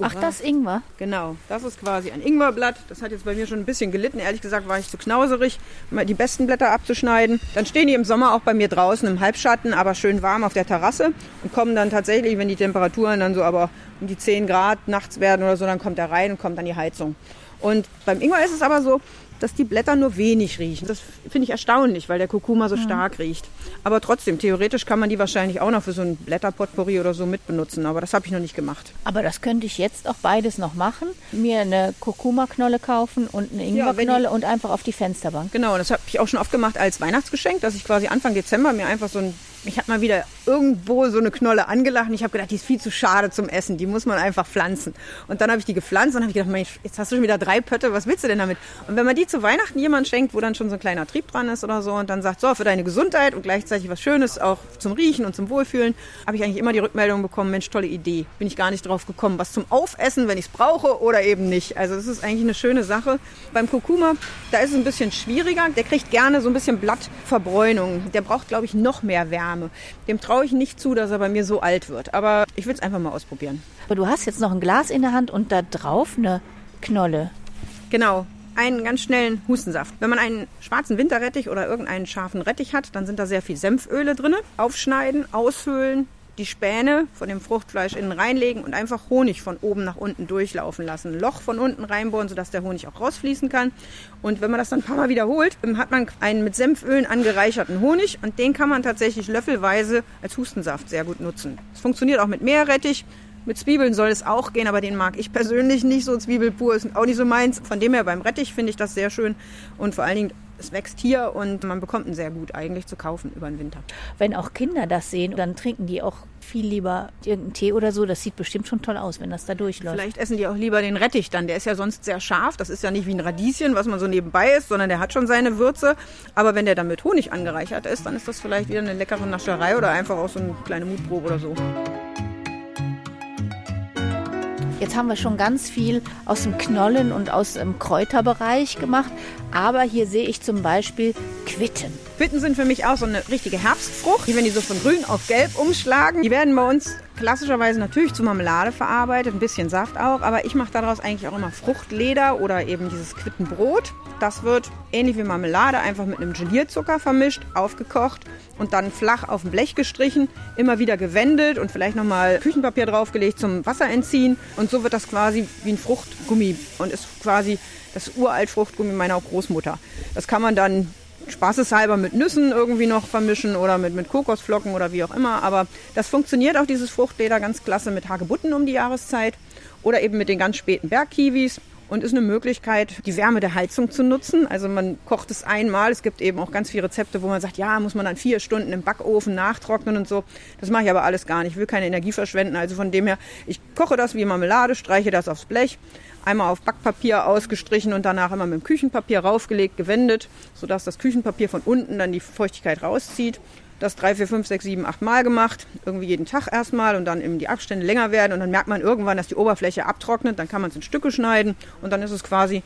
Ach, das Ingwer? Genau, das ist quasi ein Ingwerblatt. Das hat jetzt bei mir schon ein bisschen gelitten. Ehrlich gesagt war ich zu knauserig, mal die besten Blätter abzuschneiden. Dann stehen die im Sommer auch bei mir draußen im Halbschatten, aber schön warm auf der Terrasse und kommen dann tatsächlich, wenn die Temperaturen dann so aber um die 10 Grad nachts werden oder so, dann kommt er rein und kommt an die Heizung. Und beim Ingwer ist es aber so, dass die Blätter nur wenig riechen. Das finde ich erstaunlich, weil der Kurkuma so stark riecht. Aber trotzdem, theoretisch kann man die wahrscheinlich auch noch für so ein Blätterpotpourri oder so mitbenutzen. Aber das habe ich noch nicht gemacht. Aber das könnte ich jetzt auch beides noch machen. Mir eine Kurkuma-Knolle kaufen und eine Ingwerknolle ja, und einfach auf die Fensterbank. Genau, das habe ich auch schon oft gemacht als Weihnachtsgeschenk, dass ich quasi Anfang Dezember mir einfach so ein mich hat mal wieder irgendwo so eine Knolle angelacht und ich habe gedacht, die ist viel zu schade zum Essen, die muss man einfach pflanzen. Und dann habe ich die gepflanzt und habe ich gedacht, Mensch, jetzt hast du schon wieder drei Pötte, was willst du denn damit? Und wenn man die zu Weihnachten jemand schenkt, wo dann schon so ein kleiner Trieb dran ist oder so und dann sagt, so, für deine Gesundheit und gleichzeitig was Schönes auch zum Riechen und zum Wohlfühlen, habe ich eigentlich immer die Rückmeldung bekommen, Mensch, tolle Idee. Bin ich gar nicht drauf gekommen, was zum Aufessen, wenn ich es brauche oder eben nicht. Also das ist eigentlich eine schöne Sache. Beim Kurkuma, da ist es ein bisschen schwieriger. Der kriegt gerne so ein bisschen Blattverbräunung. Der braucht, glaube ich, noch mehr Wärme. Dem traue ich nicht zu, dass er bei mir so alt wird. Aber ich will es einfach mal ausprobieren. Aber du hast jetzt noch ein Glas in der Hand und da drauf eine Knolle. Genau, einen ganz schnellen Hustensaft. Wenn man einen schwarzen Winterrettich oder irgendeinen scharfen Rettich hat, dann sind da sehr viel Senföle drin. Aufschneiden, aushöhlen, die Späne von dem Fruchtfleisch innen reinlegen und einfach Honig von oben nach unten durchlaufen lassen. Ein Loch von unten reinbohren, sodass der Honig auch rausfließen kann. Und wenn man das dann ein paar Mal wiederholt, hat man einen mit Senfölen angereicherten Honig und den kann man tatsächlich löffelweise als Hustensaft sehr gut nutzen. Es funktioniert auch mit Meerrettich. Mit Zwiebeln soll es auch gehen, aber den mag ich persönlich nicht so. Zwiebel pur ist auch nicht so meins. Von dem her beim Rettich finde ich das sehr schön und vor allen Dingen es wächst hier und man bekommt ihn sehr gut eigentlich zu kaufen über den Winter. Wenn auch Kinder das sehen, dann trinken die auch viel lieber irgendeinen Tee oder so. Das sieht bestimmt schon toll aus, wenn das da durchläuft. Vielleicht essen die auch lieber den Rettich dann. Der ist ja sonst sehr scharf. Das ist ja nicht wie ein Radieschen, was man so nebenbei isst, sondern der hat schon seine Würze. Aber wenn der dann mit Honig angereichert ist, dann ist das vielleicht wieder eine leckere Nascherei oder einfach auch so eine kleine Mutprobe oder so. Jetzt haben wir schon ganz viel aus dem Knollen und aus dem Kräuterbereich gemacht. Aber hier sehe ich zum Beispiel Quitten. Quitten sind für mich auch so eine richtige Herbstfrucht. Wenn die so von grün auf gelb umschlagen, die werden bei uns klassischerweise natürlich zu Marmelade verarbeitet, ein bisschen Saft auch. Aber ich mache daraus eigentlich auch immer Fruchtleder oder eben dieses Quittenbrot. Das wird ähnlich wie Marmelade einfach mit einem Gelierzucker vermischt, aufgekocht und dann flach auf dem Blech gestrichen, immer wieder gewendet und vielleicht nochmal Küchenpapier draufgelegt zum Wasser entziehen. Und so wird das quasi wie ein Fruchtgummi und ist quasi das uralt Fruchtgummi meiner Großmutter. Das kann man dann spaßeshalber mit Nüssen irgendwie noch vermischen oder mit, mit Kokosflocken oder wie auch immer. Aber das funktioniert auch, dieses Fruchtleder, ganz klasse mit Hagebutten um die Jahreszeit oder eben mit den ganz späten Bergkiwis und ist eine Möglichkeit, die Wärme der Heizung zu nutzen. Also man kocht es einmal. Es gibt eben auch ganz viele Rezepte, wo man sagt, ja, muss man dann vier Stunden im Backofen nachtrocknen und so. Das mache ich aber alles gar nicht. Ich will keine Energie verschwenden. Also von dem her, ich koche das wie Marmelade, streiche das aufs Blech, einmal auf Backpapier ausgestrichen und danach immer mit dem Küchenpapier raufgelegt, gewendet, sodass das Küchenpapier von unten dann die Feuchtigkeit rauszieht das drei, vier, fünf, sechs, sieben, acht Mal gemacht. Irgendwie jeden Tag erstmal und dann eben die Abstände länger werden. Und dann merkt man irgendwann, dass die Oberfläche abtrocknet. Dann kann man es in Stücke schneiden und dann ist es quasi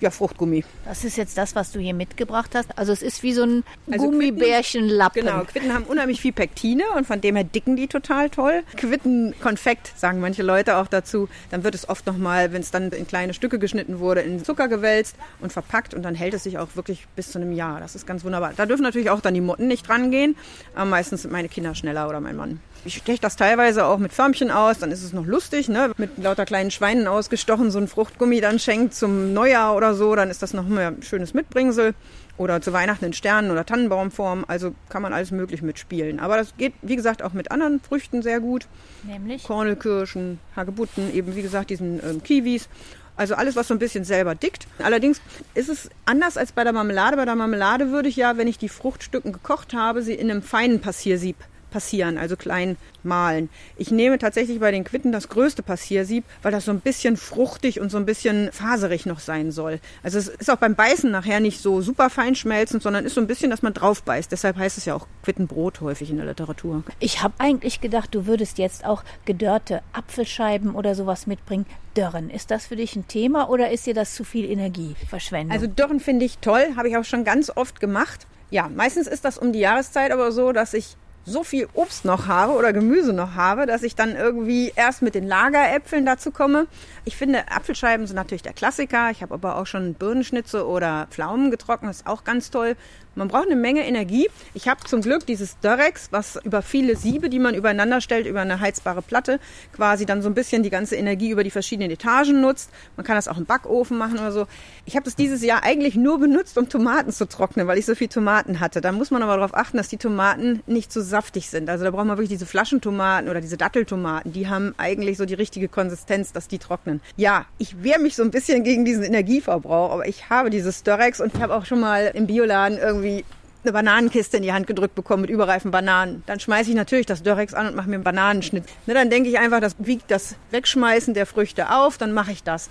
ja, Fruchtgummi. Das ist jetzt das, was du hier mitgebracht hast. Also es ist wie so ein also Gummibärchenlappen. Genau, Quitten haben unheimlich viel Pektine und von dem her dicken die total toll. Quittenkonfekt sagen manche Leute auch dazu. Dann wird es oft nochmal, wenn es dann in kleine Stücke geschnitten wurde, in Zucker gewälzt und verpackt und dann hält es sich auch wirklich bis zu einem Jahr. Das ist ganz wunderbar. Da dürfen natürlich auch dann die Motten nicht rangehen. Aber meistens sind meine Kinder schneller oder mein Mann. Ich steche das teilweise auch mit Förmchen aus, dann ist es noch lustig, ne? mit lauter kleinen Schweinen ausgestochen, so ein Fruchtgummi dann schenkt zum Neujahr oder so, dann ist das noch mehr ein schönes Mitbringsel. Oder zu Weihnachten in Sternen- oder Tannenbaumform, also kann man alles möglich mitspielen. Aber das geht, wie gesagt, auch mit anderen Früchten sehr gut. Nämlich? Kornelkirschen, Hagebutten, eben wie gesagt diesen ähm, Kiwis. Also alles, was so ein bisschen selber dickt. Allerdings ist es anders als bei der Marmelade. Bei der Marmelade würde ich ja, wenn ich die Fruchtstücken gekocht habe, sie in einem feinen Passiersieb passieren, also klein malen. Ich nehme tatsächlich bei den Quitten das größte Passiersieb, weil das so ein bisschen fruchtig und so ein bisschen faserig noch sein soll. Also es ist auch beim Beißen nachher nicht so super fein schmelzend, sondern ist so ein bisschen, dass man drauf beißt. Deshalb heißt es ja auch Quittenbrot häufig in der Literatur. Ich habe eigentlich gedacht, du würdest jetzt auch gedörrte Apfelscheiben oder sowas mitbringen. Dörren, ist das für dich ein Thema oder ist dir das zu viel Energieverschwendung? Also Dörren finde ich toll, habe ich auch schon ganz oft gemacht. Ja, meistens ist das um die Jahreszeit aber so, dass ich so viel Obst noch habe oder Gemüse noch habe, dass ich dann irgendwie erst mit den Lageräpfeln dazu komme. Ich finde, Apfelscheiben sind natürlich der Klassiker. Ich habe aber auch schon Birnenschnitze oder Pflaumen getrocknet, ist auch ganz toll. Man braucht eine Menge Energie. Ich habe zum Glück dieses Durex, was über viele Siebe, die man übereinander stellt, über eine heizbare Platte, quasi dann so ein bisschen die ganze Energie über die verschiedenen Etagen nutzt. Man kann das auch im Backofen machen oder so. Ich habe das dieses Jahr eigentlich nur benutzt, um Tomaten zu trocknen, weil ich so viel Tomaten hatte. Da muss man aber darauf achten, dass die Tomaten nicht so saftig sind. Also da braucht man wirklich diese Flaschentomaten oder diese Datteltomaten. Die haben eigentlich so die richtige Konsistenz, dass die trocknen. Ja, ich wehre mich so ein bisschen gegen diesen Energieverbrauch, aber ich habe dieses Durex und ich habe auch schon mal im Bioladen irgendwie irgendwie eine Bananenkiste in die Hand gedrückt bekommen mit überreifen Bananen. Dann schmeiße ich natürlich das Dörrex an und mache mir einen Bananenschnitt. Ne, dann denke ich einfach, das wiegt das Wegschmeißen der Früchte auf, dann mache ich das.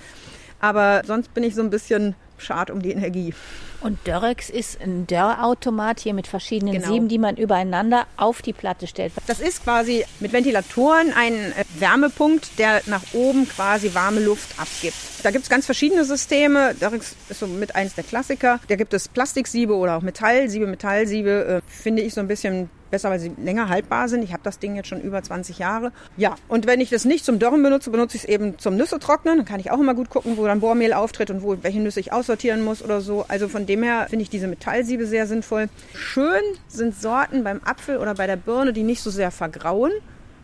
Aber sonst bin ich so ein bisschen schad um die Energie. Und Dörrex ist ein Dörrautomat hier mit verschiedenen genau. Sieben, die man übereinander auf die Platte stellt. Das ist quasi mit Ventilatoren ein äh, Wärmepunkt, der nach oben quasi warme Luft abgibt. Da gibt es ganz verschiedene Systeme. Dörrex ist so mit eins der Klassiker. Da gibt es Plastiksiebe oder auch Metallsiebe. Metallsiebe äh, finde ich so ein bisschen besser, weil sie länger haltbar sind. Ich habe das Ding jetzt schon über 20 Jahre. Ja, und wenn ich das nicht zum Dörren benutze, benutze ich es eben zum Nüsse trocknen. Dann kann ich auch immer gut gucken, wo dann Bohrmehl auftritt und wo welche Nüsse ich aussortieren muss oder so. Also von dem her finde ich diese Metallsiebe sehr sinnvoll. Schön sind Sorten beim Apfel oder bei der Birne, die nicht so sehr vergrauen.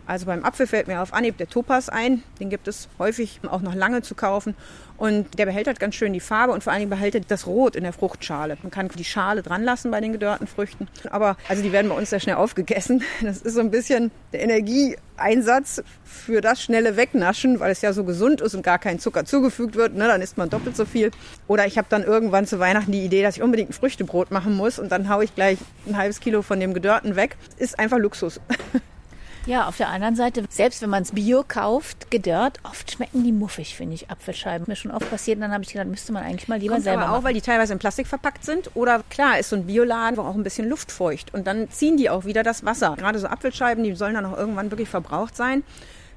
Also beim Apfel fällt mir auf Anhieb der Topaz ein. Den gibt es häufig auch noch lange zu kaufen. Und der behält halt ganz schön die Farbe und vor allen Dingen behält das Rot in der Fruchtschale. Man kann die Schale dran lassen bei den gedörrten Früchten. Aber also die werden bei uns sehr schnell aufgegessen. Das ist so ein bisschen der Energieeinsatz für das schnelle Wegnaschen, weil es ja so gesund ist und gar kein Zucker zugefügt wird. Ne, dann isst man doppelt so viel. Oder ich habe dann irgendwann zu Weihnachten die Idee, dass ich unbedingt ein Früchtebrot machen muss und dann haue ich gleich ein halbes Kilo von dem gedörrten weg. Ist einfach Luxus. Ja, auf der anderen Seite, selbst wenn man es Bio kauft, gedörrt, oft schmecken die muffig, finde ich, Apfelscheiben. Mir schon oft passiert, und dann habe ich gedacht, müsste man eigentlich mal lieber Kommt selber aber auch, machen. weil die teilweise in Plastik verpackt sind. Oder klar, ist so ein Bioladen, wo auch ein bisschen luftfeucht. Und dann ziehen die auch wieder das Wasser. Gerade so Apfelscheiben, die sollen dann auch irgendwann wirklich verbraucht sein.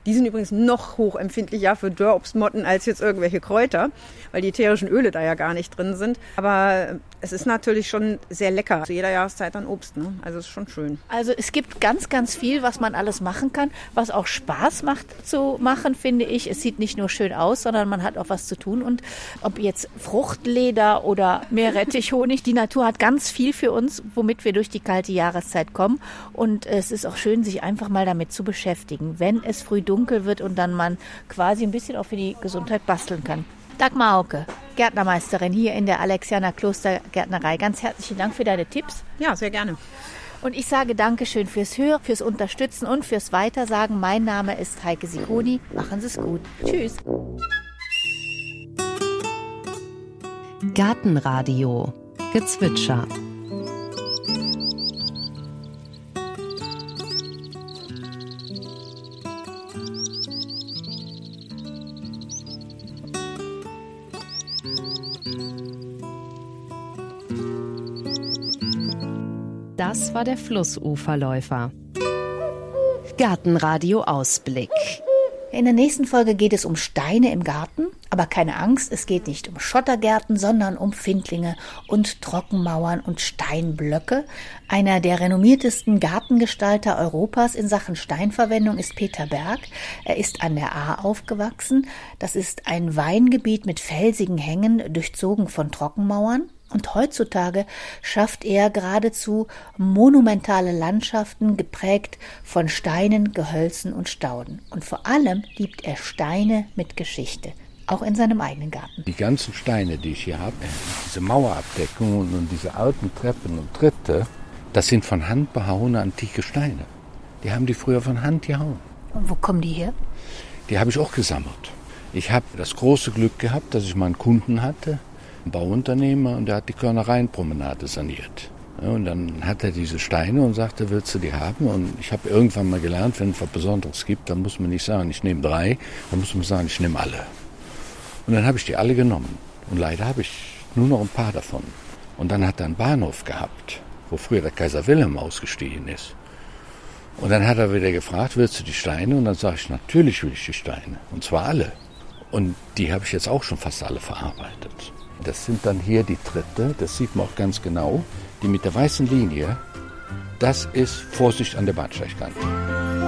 Die sind übrigens noch hochempfindlicher für Dörrobstmotten als jetzt irgendwelche Kräuter, weil die ätherischen Öle da ja gar nicht drin sind. Aber es ist natürlich schon sehr lecker. Zu jeder Jahreszeit dann Obst, ne? Also es ist schon schön. Also es gibt ganz, ganz viel, was man alles machen kann, was auch Spaß macht zu machen, finde ich. Es sieht nicht nur schön aus, sondern man hat auch was zu tun. Und ob jetzt Fruchtleder oder Meerrettichhonig, die Natur hat ganz viel für uns, womit wir durch die kalte Jahreszeit kommen. Und es ist auch schön, sich einfach mal damit zu beschäftigen, wenn es früh dunkel wird und dann man quasi ein bisschen auch für die Gesundheit basteln kann. Dagmar Hauke. Gärtnermeisterin hier in der Alexianer Klostergärtnerei. Ganz herzlichen Dank für deine Tipps. Ja, sehr gerne. Und ich sage Dankeschön fürs Hören, fürs Unterstützen und fürs Weitersagen. Mein Name ist Heike Sikoni. Machen Sie es gut. Tschüss. Gartenradio Gezwitscher war der Flussuferläufer. Gartenradio Ausblick. In der nächsten Folge geht es um Steine im Garten, aber keine Angst, es geht nicht um Schottergärten, sondern um Findlinge und Trockenmauern und Steinblöcke. Einer der renommiertesten Gartengestalter Europas in Sachen Steinverwendung ist Peter Berg. Er ist an der Ahr aufgewachsen. Das ist ein Weingebiet mit felsigen Hängen, durchzogen von Trockenmauern. Und heutzutage schafft er geradezu monumentale Landschaften, geprägt von Steinen, Gehölzen und Stauden. Und vor allem liebt er Steine mit Geschichte, auch in seinem eigenen Garten. Die ganzen Steine, die ich hier habe, diese Mauerabdeckungen und diese alten Treppen und Tritte, das sind von Hand behauene antike Steine. Die haben die früher von Hand gehauen. Und wo kommen die her? Die habe ich auch gesammelt. Ich habe das große Glück gehabt, dass ich mal einen Kunden hatte, ein Bauunternehmer und der hat die Körnereienpromenade saniert. Und dann hat er diese Steine und sagte, willst du die haben? Und ich habe irgendwann mal gelernt, wenn es was Besonderes gibt, dann muss man nicht sagen, ich nehme drei, dann muss man sagen, ich nehme alle. Und dann habe ich die alle genommen. Und leider habe ich nur noch ein paar davon. Und dann hat er einen Bahnhof gehabt, wo früher der Kaiser Wilhelm ausgestiegen ist. Und dann hat er wieder gefragt, willst du die Steine? Und dann sage ich, natürlich will ich die Steine. Und zwar alle. Und die habe ich jetzt auch schon fast alle verarbeitet. Das sind dann hier die Tritte, das sieht man auch ganz genau. Die mit der weißen Linie, das ist Vorsicht an der Bahnsteigkante.